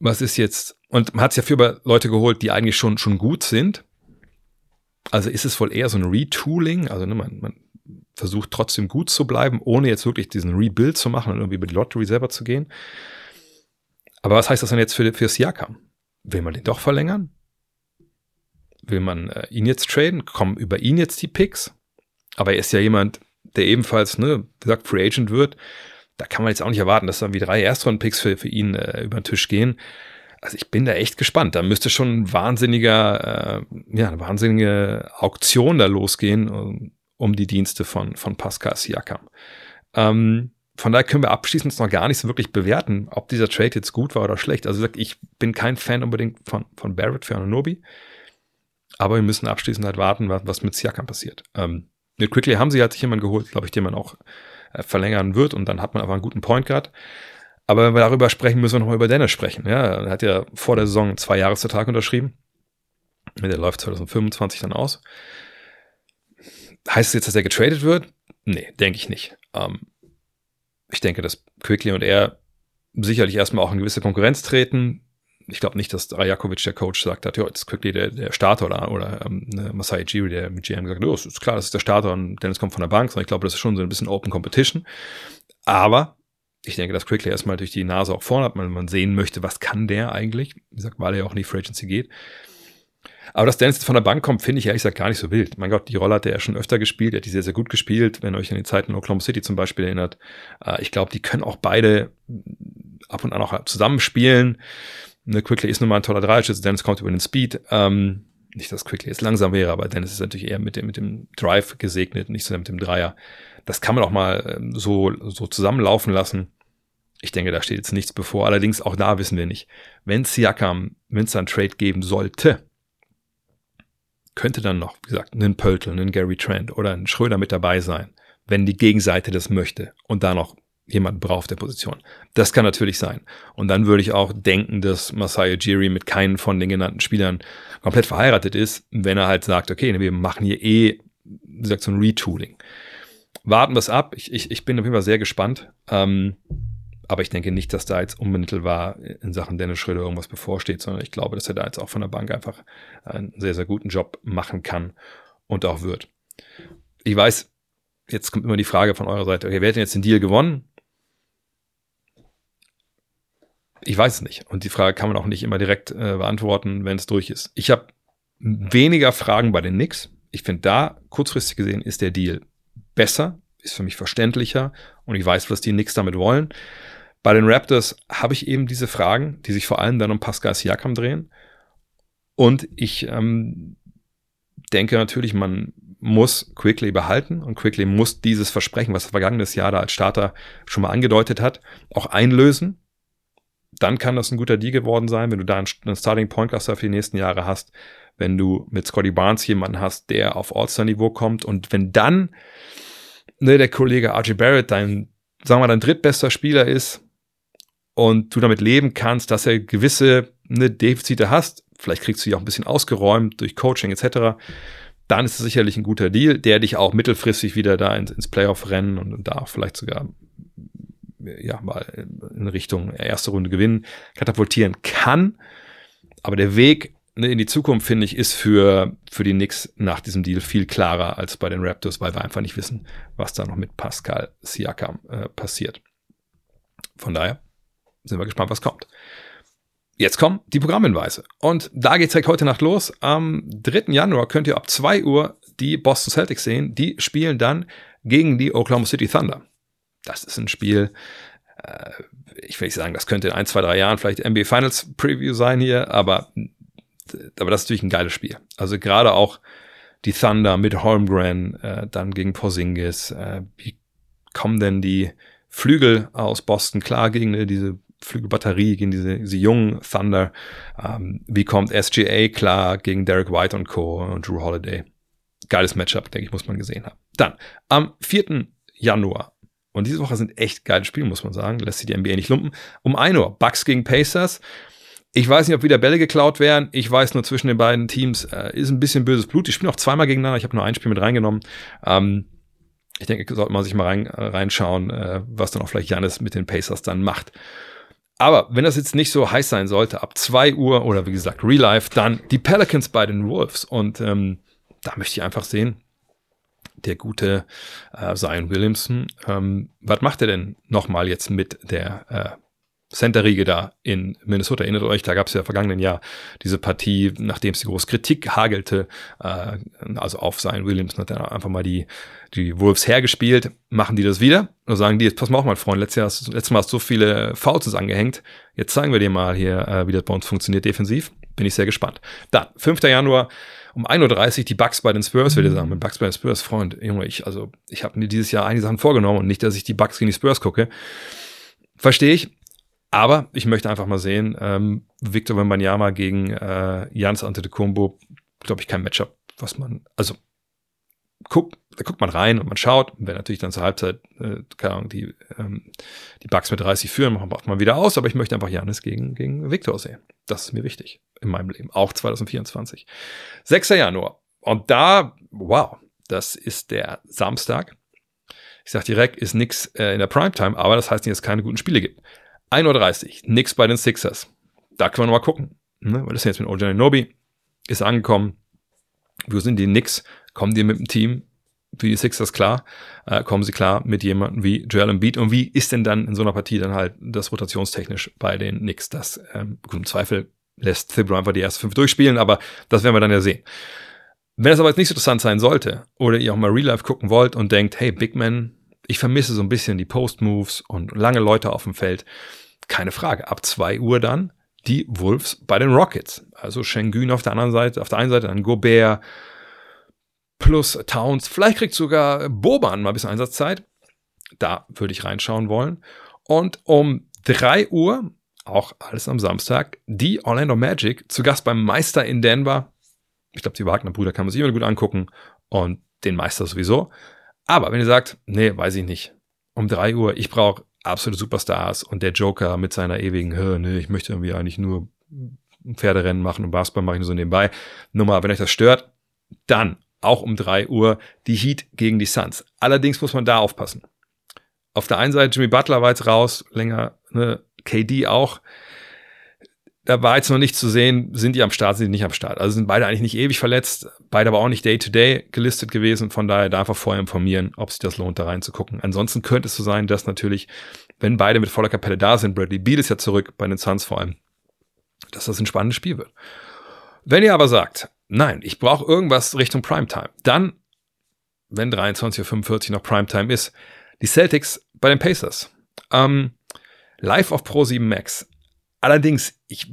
Was ist jetzt und man hat es ja für Leute geholt, die eigentlich schon, schon gut sind. Also ist es wohl eher so ein Retooling. Also ne, man, man versucht trotzdem gut zu bleiben, ohne jetzt wirklich diesen Rebuild zu machen und irgendwie über die Lottery selber zu gehen. Aber was heißt das dann jetzt für, für Siakam? Will man den doch verlängern? Will man äh, ihn jetzt traden? Kommen über ihn jetzt die Picks? Aber er ist ja jemand, der ebenfalls, ne, gesagt, Free Agent wird. Da kann man jetzt auch nicht erwarten, dass dann wie drei Erstrunden-Picks für, für ihn äh, über den Tisch gehen also ich bin da echt gespannt. Da müsste schon ein wahnsinniger, äh, ja, eine wahnsinnige Auktion da losgehen um, um die Dienste von, von Pascal Siakam. Ähm, von daher können wir abschließend noch gar nicht so wirklich bewerten, ob dieser Trade jetzt gut war oder schlecht. Also ich bin kein Fan unbedingt von, von Barrett für Ananobi. Aber wir müssen abschließend halt warten, was, mit Siakam passiert. Ähm, mit Quickly haben sie halt sich jemanden geholt, glaube ich, den man auch verlängern wird und dann hat man aber einen guten Point Guard. Aber wenn wir darüber sprechen, müssen wir nochmal über Dennis sprechen. Ja, er hat ja vor der Saison Zwei-Jahres-Vertrag unterschrieben. Der läuft 2025 dann aus. Heißt es jetzt, dass er getradet wird? Nee, denke ich nicht. Ähm, ich denke, dass Quickly und er sicherlich erstmal auch in gewisse Konkurrenz treten. Ich glaube nicht, dass Rajakovic, der Coach, sagt hat, ja, jetzt ist Quickly der, der Starter oder, oder ähm, ne, Masai Jiri, der mit GM gesagt hat, oh, ist klar, das ist der Starter und Dennis kommt von der Bank. Sondern ich glaube, das ist schon so ein bisschen Open Competition. Aber ich denke, dass Quickly erstmal durch die Nase auch vorne hat, weil man sehen möchte, was kann der eigentlich. Wie gesagt, weil er ja auch nicht Free Agency geht. Aber dass Dennis von der Bank kommt, finde ich ehrlich gesagt gar nicht so wild. Mein Gott, die Rolle hat er ja schon öfter gespielt. Er hat die sehr, sehr gut gespielt. Wenn ihr euch an die Zeit in Oklahoma City zum Beispiel erinnert. Äh, ich glaube, die können auch beide ab und an auch zusammenspielen. Ne, Quickly ist nun mal ein toller Dreischütze. Dennis kommt über den Speed. Ähm, nicht, dass Quickly jetzt langsam wäre, aber Dennis ist natürlich eher mit dem, mit dem Drive gesegnet, nicht so mit dem Dreier. Das kann man auch mal ähm, so, so zusammenlaufen lassen. Ich denke, da steht jetzt nichts bevor. Allerdings auch da wissen wir nicht. Wenn Siakam, wenn einen Trade geben sollte, könnte dann noch, wie gesagt, einen Pöltl, einen Gary Trent oder ein Schröder mit dabei sein, wenn die Gegenseite das möchte und da noch jemanden braucht der Position. Das kann natürlich sein. Und dann würde ich auch denken, dass Masai Ujiri mit keinen von den genannten Spielern komplett verheiratet ist, wenn er halt sagt, okay, wir machen hier eh, wie gesagt, so ein Retooling. Warten wir es ab. Ich, ich, ich bin auf jeden Fall sehr gespannt. Ähm, aber ich denke nicht, dass da jetzt unmittelbar in Sachen Dennis Schröder irgendwas bevorsteht, sondern ich glaube, dass er da jetzt auch von der Bank einfach einen sehr, sehr guten Job machen kann und auch wird. Ich weiß, jetzt kommt immer die Frage von eurer Seite, okay, wer hat denn jetzt den Deal gewonnen? Ich weiß es nicht. Und die Frage kann man auch nicht immer direkt äh, beantworten, wenn es durch ist. Ich habe weniger Fragen bei den Knicks. Ich finde da, kurzfristig gesehen, ist der Deal besser, ist für mich verständlicher und ich weiß, was die Knicks damit wollen. Bei den Raptors habe ich eben diese Fragen, die sich vor allem dann um Pascal Siakam drehen. Und ich ähm, denke natürlich, man muss Quickly behalten und Quickly muss dieses Versprechen, was er vergangenes Jahr da als Starter schon mal angedeutet hat, auch einlösen dann kann das ein guter Deal geworden sein, wenn du da einen Starting Point Guard für die nächsten Jahre hast, wenn du mit Scotty Barnes jemanden hast, der auf All-Star-Niveau kommt und wenn dann ne, der Kollege RJ Barrett dein, sagen wir dein drittbester Spieler ist und du damit leben kannst, dass er gewisse ne, Defizite hast, vielleicht kriegst du die auch ein bisschen ausgeräumt durch Coaching etc., dann ist es sicherlich ein guter Deal, der dich auch mittelfristig wieder da ins, ins Playoff-Rennen und, und da vielleicht sogar ja, mal in Richtung erste Runde gewinnen, katapultieren kann. Aber der Weg ne, in die Zukunft, finde ich, ist für, für die Knicks nach diesem Deal viel klarer als bei den Raptors, weil wir einfach nicht wissen, was da noch mit Pascal Siakam äh, passiert. Von daher sind wir gespannt, was kommt. Jetzt kommen die Programmhinweise. Und da geht es direkt heute Nacht los. Am 3. Januar könnt ihr ab 2 Uhr die Boston Celtics sehen. Die spielen dann gegen die Oklahoma City Thunder. Das ist ein Spiel, äh, ich will nicht sagen, das könnte in ein, zwei, drei Jahren vielleicht NBA Finals Preview sein hier, aber, aber das ist natürlich ein geiles Spiel. Also gerade auch die Thunder mit Holmgren, äh, dann gegen Porzingis. Äh, wie kommen denn die Flügel aus Boston klar gegen äh, diese Flügelbatterie, gegen diese, diese jungen Thunder? Ähm, wie kommt SGA klar gegen Derek White und Co. und Drew Holiday? Geiles Matchup, denke ich, muss man gesehen haben. Dann, am 4. Januar und diese Woche sind echt geile Spiele, muss man sagen. Lässt sich die NBA nicht lumpen. Um 1 Uhr, Bucks gegen Pacers. Ich weiß nicht, ob wieder Bälle geklaut werden. Ich weiß nur, zwischen den beiden Teams äh, ist ein bisschen böses Blut. Die spielen auch zweimal gegeneinander. Ich habe nur ein Spiel mit reingenommen. Ähm, ich denke, sollte man sich mal rein, äh, reinschauen, äh, was dann auch vielleicht Janis mit den Pacers dann macht. Aber wenn das jetzt nicht so heiß sein sollte, ab 2 Uhr oder wie gesagt Real Life, dann die Pelicans bei den Wolves. Und ähm, da möchte ich einfach sehen, der gute äh, Zion Williamson. Ähm, was macht er denn nochmal jetzt mit der äh, Center-Riege da in Minnesota? Erinnert euch, da gab es ja vergangenen Jahr diese Partie, nachdem es die große Kritik hagelte, äh, also auf Zion Williamson hat er einfach mal die, die Wolves hergespielt. Machen die das wieder? Und sagen die, jetzt pass mal auf, mein Freund, letztes, Jahr letztes Mal hast du so viele Fouls angehängt. Jetzt zeigen wir dir mal hier, äh, wie das bei uns funktioniert defensiv. Bin ich sehr gespannt. Dann, 5. Januar, um 1.30 Uhr die Bugs bei den Spurs, würde ich sagen. Mit Bugs bei den Spurs, Freund, Junge, ich, also, ich habe mir dieses Jahr einige Sachen vorgenommen und nicht, dass ich die Bugs gegen die Spurs gucke. Verstehe ich. Aber ich möchte einfach mal sehen, ähm, Victor Wembanyama gegen äh, Jans Antetokounmpo, glaube ich, kein Matchup, was man, also guckt, da guckt man rein und man schaut. Und wenn natürlich dann zur Halbzeit, äh, keine Ahnung, die, ähm, die Bugs mit 30 führen, macht man wieder aus. Aber ich möchte einfach Janis gegen, gegen Victor sehen. Das ist mir wichtig in meinem Leben. Auch 2024. 6. Januar. Und da, wow, das ist der Samstag. Ich sag direkt, ist nix äh, in der Primetime, aber das heißt nicht, dass es keine guten Spiele gibt. 1.30 Uhr, nix bei den Sixers. Da können wir noch mal gucken. Ne? Ist jetzt mit Ojan Nobi? Ist angekommen. Wo sind die Knicks? Kommen die mit dem Team wie die Sixers klar? Äh, kommen sie klar mit jemandem wie Joel Embiid? Und wie ist denn dann in so einer Partie dann halt das rotationstechnisch bei den Knicks? Das ähm, gut, im Zweifel lässt Thibodeau einfach die ersten fünf durchspielen, aber das werden wir dann ja sehen. Wenn es aber jetzt nicht so interessant sein sollte oder ihr auch mal Real Life gucken wollt und denkt, hey, Big Man, ich vermisse so ein bisschen die Post-Moves und lange Leute auf dem Feld, keine Frage. Ab zwei Uhr dann die Wolves bei den Rockets. Also Schengen auf der anderen Seite, auf der einen Seite dann Gobert, plus Towns. Vielleicht kriegt sogar Boban mal ein bisschen Einsatzzeit. Da würde ich reinschauen wollen. Und um 3 Uhr, auch alles am Samstag, die Orlando Magic zu Gast beim Meister in Denver. Ich glaube, die Wagner-Brüder kann man sich immer gut angucken und den Meister sowieso. Aber wenn ihr sagt, nee, weiß ich nicht, um 3 Uhr, ich brauche absolute Superstars und der Joker mit seiner ewigen, nee, ich möchte irgendwie eigentlich nur Pferderennen machen und Basketball mache ich nur so nebenbei. Nur mal, wenn euch das stört, dann auch um drei Uhr, die Heat gegen die Suns. Allerdings muss man da aufpassen. Auf der einen Seite Jimmy Butler war jetzt raus, länger, ne, KD auch. Da war jetzt noch nicht zu sehen, sind die am Start, sind die nicht am Start. Also sind beide eigentlich nicht ewig verletzt, beide aber auch nicht Day-to-Day -Day gelistet gewesen. Von daher da einfach vorher informieren, ob sich das lohnt, da reinzugucken. Ansonsten könnte es so sein, dass natürlich, wenn beide mit voller Kapelle da sind, Bradley Beal ist ja zurück, bei den Suns vor allem, dass das ein spannendes Spiel wird. Wenn ihr aber sagt, Nein, ich brauche irgendwas Richtung Primetime. Dann, wenn 23.45 Uhr noch Primetime ist, die Celtics bei den Pacers. Ähm, live auf Pro 7 Max. Allerdings, ich,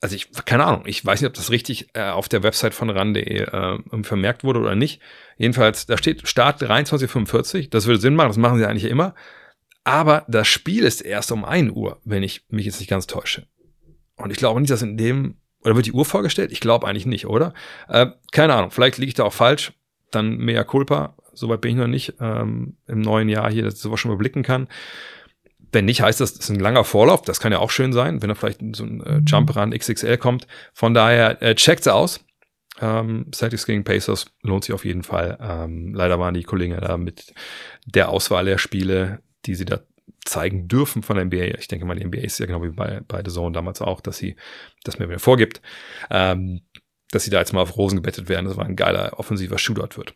also ich, keine Ahnung, ich weiß nicht, ob das richtig äh, auf der Website von RAN.de äh, vermerkt wurde oder nicht. Jedenfalls, da steht Start 23.45 Uhr. Das würde Sinn machen, das machen sie eigentlich immer. Aber das Spiel ist erst um 1 Uhr, wenn ich mich jetzt nicht ganz täusche. Und ich glaube nicht, dass in dem oder wird die Uhr vorgestellt? Ich glaube eigentlich nicht, oder? Äh, keine Ahnung, vielleicht liege ich da auch falsch. Dann mea culpa. Soweit bin ich noch nicht ähm, im neuen Jahr hier, dass ich sowas schon überblicken kann. Wenn nicht, heißt das, das ist ein langer Vorlauf. Das kann ja auch schön sein, wenn da vielleicht so ein äh, Jump Run XXL kommt. Von daher, äh, checkt's aus. Ähm, Celtics gegen Pacers lohnt sich auf jeden Fall. Ähm, leider waren die Kollegen da mit der Auswahl der Spiele, die sie da zeigen dürfen von der NBA. Ich denke mal, die NBA ist ja genau wie bei, bei The Zone damals auch, dass sie das mir wieder vorgibt, ähm, dass sie da jetzt mal auf Rosen gebettet werden. Das war ein geiler offensiver Shootout wird.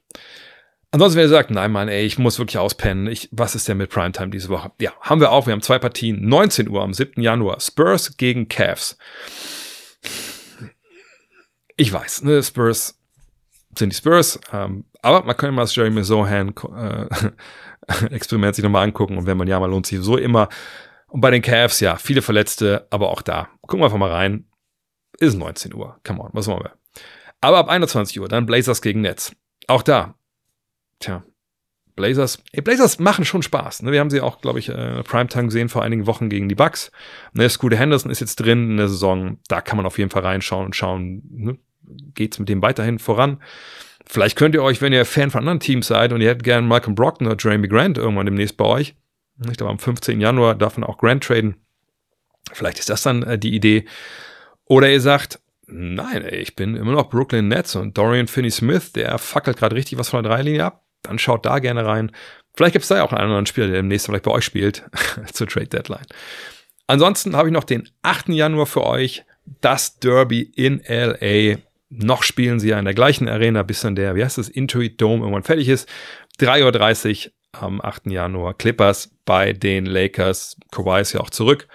Ansonsten, wenn ihr sagt, nein, Mann, ey, ich muss wirklich auspennen. Ich, was ist denn mit Primetime diese Woche? Ja, haben wir auch. Wir haben zwei Partien. 19 Uhr am 7. Januar. Spurs gegen Cavs. Ich weiß, ne, Spurs sind die Spurs. Ähm, aber man kann mal das Jeremy Sohan äh, Experiment sich nochmal angucken. Und wenn man ja mal lohnt sich so immer. Und bei den Cavs, ja, viele Verletzte, aber auch da. Gucken wir einfach mal rein. Ist 19 Uhr. Come on, was wollen wir? Aber ab 21 Uhr, dann Blazers gegen Nets. Auch da, tja, Blazers, ey, Blazers machen schon Spaß. Ne? Wir haben sie auch, glaube ich, äh, Primetime gesehen vor einigen Wochen gegen die Bucks. Ne, Scooter Henderson ist jetzt drin in der Saison. Da kann man auf jeden Fall reinschauen und schauen, ne? Geht es mit dem weiterhin voran. Vielleicht könnt ihr euch, wenn ihr Fan von anderen Teams seid und ihr hättet gerne Malcolm Brockton oder Jeremy Grant irgendwann demnächst bei euch, ich glaube am 15. Januar darf man auch Grant traden. Vielleicht ist das dann äh, die Idee. Oder ihr sagt, nein, ich bin immer noch Brooklyn Nets und Dorian Finney-Smith, der fackelt gerade richtig was von der Dreilinie ab dann schaut da gerne rein. Vielleicht gibt es da ja auch einen anderen Spieler, der demnächst vielleicht bei euch spielt, zur Trade Deadline. Ansonsten habe ich noch den 8. Januar für euch, das Derby in LA. Noch spielen sie ja in der gleichen Arena, bis dann der, wie heißt das, Intuit Dome irgendwann fertig ist. 3.30 Uhr am 8. Januar. Clippers bei den Lakers. Kawhi ist ja auch zurück.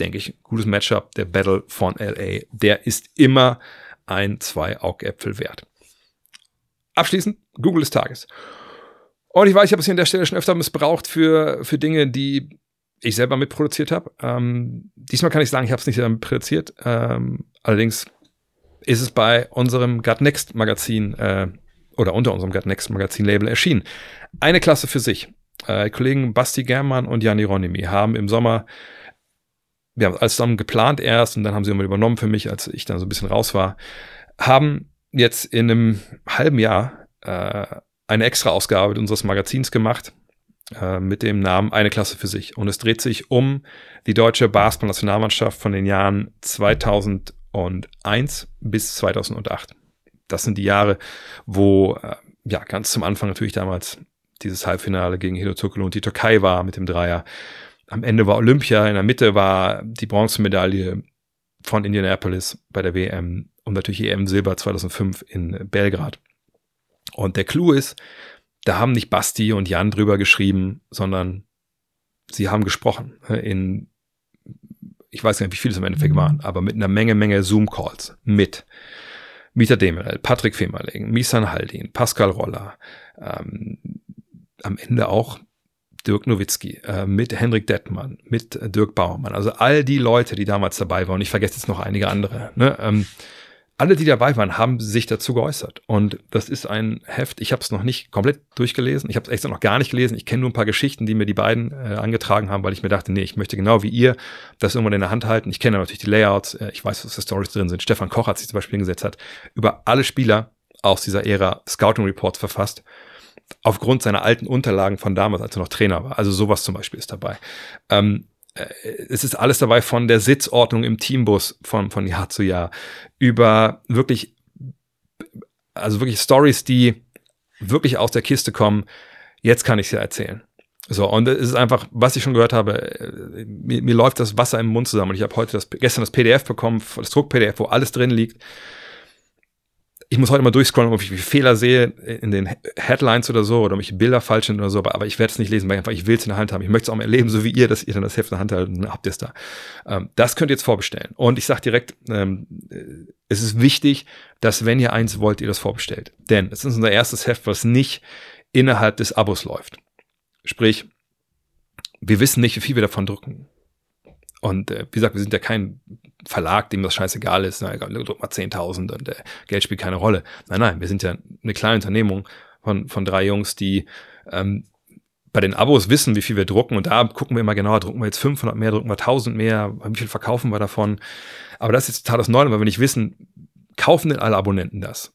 Denke ich, gutes Matchup. Der Battle von LA, der ist immer ein Zwei-Augäpfel wert. Abschließend Google des Tages. Und ich weiß, ich habe es hier an der Stelle schon öfter missbraucht für, für Dinge, die ich selber mitproduziert habe. Ähm, diesmal kann ich sagen, ich habe es nicht selber mitproduziert. Ähm, allerdings ist es bei unserem Gut Next Magazin äh, oder unter unserem Gut Next Magazin Label erschienen. Eine Klasse für sich. Äh, Kollegen Basti Germann und Jan Hieronymi haben im Sommer, wir haben alles zusammen geplant erst und dann haben sie immer übernommen für mich, als ich dann so ein bisschen raus war, haben jetzt in einem halben Jahr äh, eine extra Ausgabe unseres Magazins gemacht äh, mit dem Namen Eine Klasse für sich. Und es dreht sich um die deutsche Basketball-Nationalmannschaft von den Jahren 2001 bis 2008. Das sind die Jahre, wo äh, ja ganz zum Anfang natürlich damals dieses Halbfinale gegen Hidotokulu und die Türkei war mit dem Dreier. Am Ende war Olympia, in der Mitte war die Bronzemedaille von Indianapolis bei der WM und natürlich EM Silber 2005 in Belgrad. Und der Clou ist, da haben nicht Basti und Jan drüber geschrieben, sondern sie haben gesprochen in, ich weiß gar nicht, wie viele es im Endeffekt waren, aber mit einer Menge, Menge Zoom-Calls mit Mieter Demirel, Patrick Femerling, Misan Haldin, Pascal Roller, ähm, am Ende auch Dirk Nowitzki, äh, mit Henrik Dettmann, mit Dirk Bauermann, also all die Leute, die damals dabei waren, und ich vergesse jetzt noch einige andere, ne, ähm, alle, die dabei waren, haben sich dazu geäußert. Und das ist ein Heft, ich habe es noch nicht komplett durchgelesen, ich habe es extra noch gar nicht gelesen, ich kenne nur ein paar Geschichten, die mir die beiden äh, angetragen haben, weil ich mir dachte, nee, ich möchte genau wie ihr das irgendwann in der Hand halten. Ich kenne natürlich die Layouts, äh, ich weiß, was für Stories drin sind. Stefan Koch hat sich zum Beispiel hingesetzt, hat über alle Spieler aus dieser Ära Scouting Reports verfasst aufgrund seiner alten Unterlagen von damals, als er noch Trainer war. Also sowas zum Beispiel ist dabei. Ähm, äh, es ist alles dabei von der Sitzordnung im Teambus von, von Jahr zu Jahr über wirklich, also wirklich Stories, die wirklich aus der Kiste kommen. Jetzt kann ich ja erzählen. So, und es ist einfach, was ich schon gehört habe, äh, mir, mir läuft das Wasser im Mund zusammen. Und ich habe heute das, gestern das PDF bekommen, das Druck-PDF, wo alles drin liegt ich muss heute mal durchscrollen, ob ich Fehler sehe in den Headlines oder so oder ob ich Bilder falsch sind oder so, aber, aber ich werde es nicht lesen, weil einfach ich will es in der Hand haben. Ich möchte es auch mal erleben, so wie ihr, dass ihr dann das Heft in der Hand haltet, dann habt ihr es da. Ähm, das könnt ihr jetzt vorbestellen. Und ich sage direkt, ähm, es ist wichtig, dass wenn ihr eins wollt, ihr das vorbestellt. Denn es ist unser erstes Heft, was nicht innerhalb des Abos läuft. Sprich, wir wissen nicht, wie viel wir davon drucken. Und äh, wie gesagt, wir sind ja kein Verlag, dem das scheißegal ist, na, druck mal 10.000 und äh, Geld spielt keine Rolle. Nein, nein, wir sind ja eine kleine Unternehmung von, von drei Jungs, die ähm, bei den Abos wissen, wie viel wir drucken und da gucken wir immer genauer, drucken wir jetzt 500 mehr, drucken wir 1000 mehr, wie viel verkaufen wir davon. Aber das ist jetzt total das Neue, weil wir nicht wissen, kaufen denn alle Abonnenten das?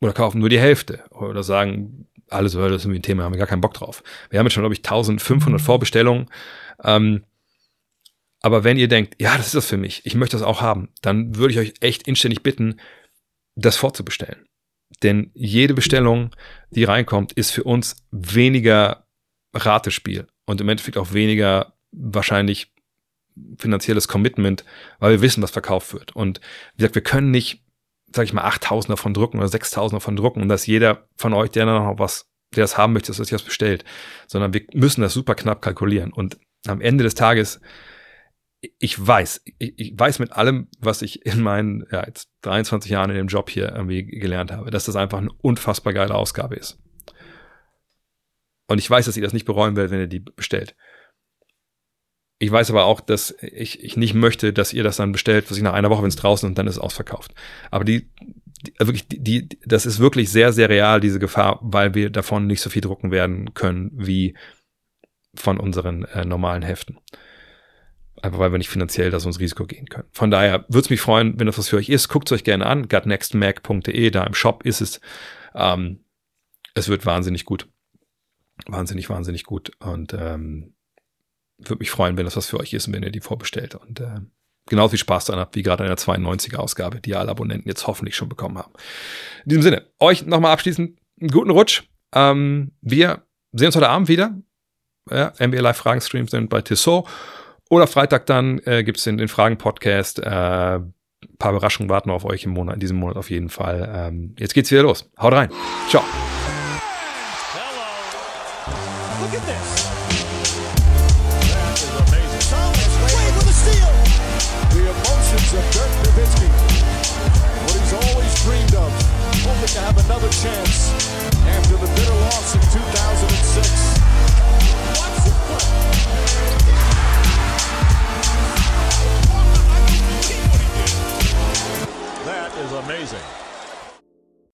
Oder kaufen nur die Hälfte? Oder sagen, alles, das ist irgendwie ein Thema, haben wir gar keinen Bock drauf. Wir haben jetzt schon, glaube ich, 1500 Vorbestellungen. Ähm, aber wenn ihr denkt, ja, das ist das für mich, ich möchte das auch haben, dann würde ich euch echt inständig bitten, das vorzubestellen. Denn jede Bestellung, die reinkommt, ist für uns weniger Ratespiel und im Endeffekt auch weniger wahrscheinlich finanzielles Commitment, weil wir wissen, was verkauft wird. Und wie gesagt, wir können nicht, sag ich mal, 8000 davon drucken oder 6000 davon drucken und dass jeder von euch, der noch was, der das haben möchte, dass das bestellt, sondern wir müssen das super knapp kalkulieren. Und am Ende des Tages, ich weiß, ich, ich weiß mit allem, was ich in meinen ja, jetzt 23 Jahren in dem Job hier irgendwie gelernt habe, dass das einfach eine unfassbar geile Ausgabe ist. Und ich weiß, dass ihr das nicht bereuen werdet, wenn ihr die bestellt. Ich weiß aber auch, dass ich, ich nicht möchte, dass ihr das dann bestellt, was ich nach einer Woche, wenn es draußen und dann ist es ausverkauft. Aber die, die, also wirklich, die, die, das ist wirklich sehr, sehr real, diese Gefahr, weil wir davon nicht so viel drucken werden können wie von unseren äh, normalen Heften. Einfach weil wir nicht finanziell das ins Risiko gehen können. Von daher würde es mich freuen, wenn das was für euch ist. Guckt es euch gerne an. gutnextmac.de, da im Shop ist es. Ähm, es wird wahnsinnig gut. Wahnsinnig, wahnsinnig gut. Und ähm, würde mich freuen, wenn das was für euch ist und wenn ihr die vorbestellt. Und äh, genauso viel Spaß daran habt, wie gerade in der 92er Ausgabe, die alle Abonnenten jetzt hoffentlich schon bekommen haben. In diesem Sinne, euch nochmal abschließend einen guten Rutsch. Ähm, wir sehen uns heute Abend wieder. Ja, NBA Live Fragen Streams sind bei Tissot. Oder Freitag dann äh, gibt es den, den Fragen-Podcast. Äh, ein paar Überraschungen warten auf euch im Monat, in diesem Monat auf jeden Fall. Ähm, jetzt geht's wieder los. Haut rein. Ciao. rising.